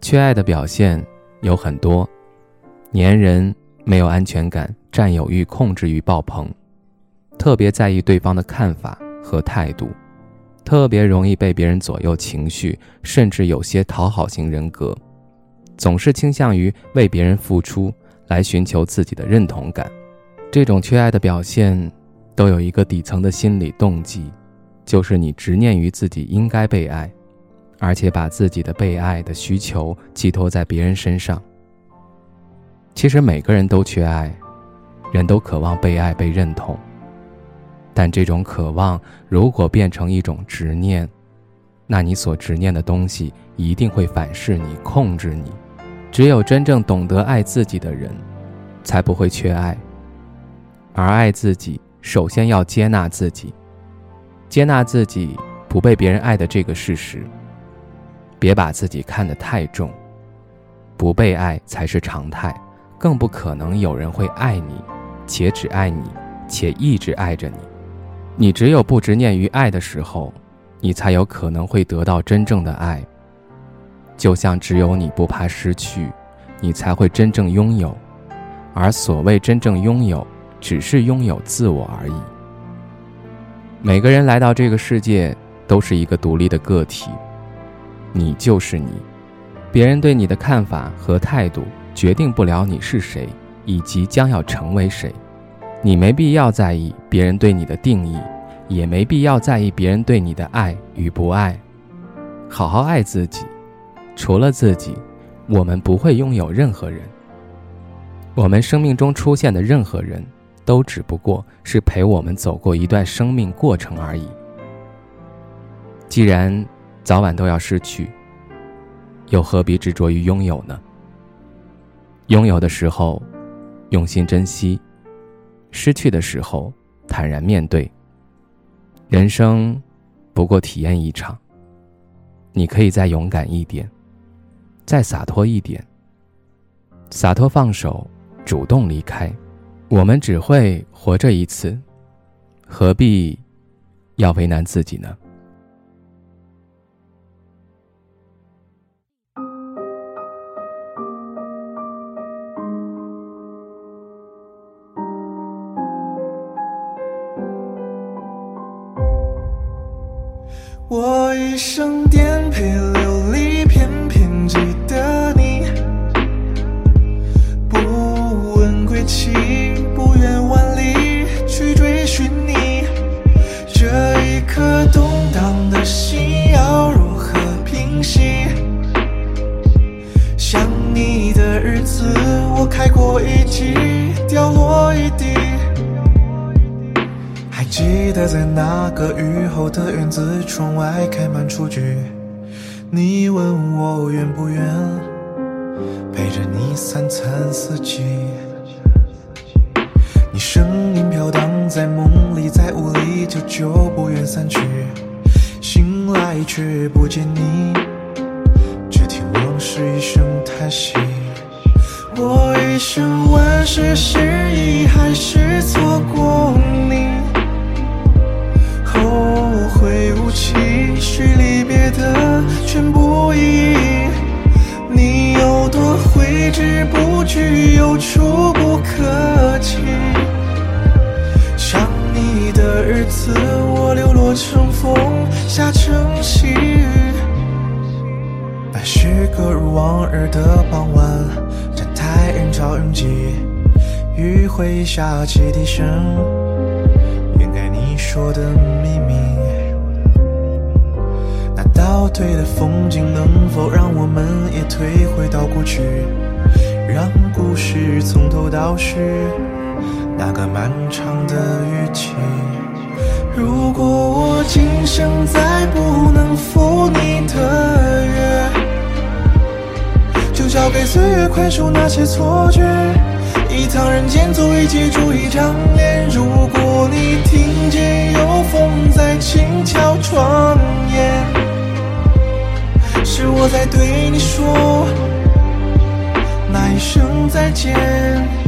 缺爱的表现有很多：粘人、没有安全感、占有欲、控制欲爆棚，特别在意对方的看法和态度，特别容易被别人左右情绪，甚至有些讨好型人格，总是倾向于为别人付出来寻求自己的认同感。这种缺爱的表现，都有一个底层的心理动机，就是你执念于自己应该被爱。而且把自己的被爱的需求寄托在别人身上。其实每个人都缺爱，人都渴望被爱、被认同。但这种渴望如果变成一种执念，那你所执念的东西一定会反噬你、控制你。只有真正懂得爱自己的人，才不会缺爱。而爱自己，首先要接纳自己，接纳自己不被别人爱的这个事实。别把自己看得太重，不被爱才是常态，更不可能有人会爱你，且只爱你，且一直爱着你。你只有不执念于爱的时候，你才有可能会得到真正的爱。就像只有你不怕失去，你才会真正拥有。而所谓真正拥有，只是拥有自我而已。每个人来到这个世界，都是一个独立的个体。你就是你，别人对你的看法和态度决定不了你是谁以及将要成为谁。你没必要在意别人对你的定义，也没必要在意别人对你的爱与不爱。好好爱自己，除了自己，我们不会拥有任何人。我们生命中出现的任何人都只不过是陪我们走过一段生命过程而已。既然。早晚都要失去，又何必执着于拥有呢？拥有的时候，用心珍惜；失去的时候，坦然面对。人生不过体验一场，你可以再勇敢一点，再洒脱一点。洒脱放手，主动离开。我们只会活着一次，何必要为难自己呢？我一生颠沛流离，偏偏记得你。不问归期，不远万里去追寻你。这一刻动荡的心在那个雨后的院子，窗外开满雏菊。你问我愿不愿陪着你三餐四季。你声音飘荡在梦里，在雾里久久不愿散去。醒来却不见你，只听往事一声叹息。我一生万事失意，还是错过挥之不去，又触不可及。想你的日子，我流落成风，下成细雨。那是个如往日的傍晚，站台人潮拥挤，余晖下汽笛声，掩盖你说的秘密。那倒退的风景，能否让我们也退回到过去，让故事从头到尾，那个漫长的雨季。如果我今生再不能赴你的约，就交给岁月宽恕那些错觉。一趟人间，足以记住一张脸。如果你听见有风在轻敲窗沿，是我在对你说一声再见。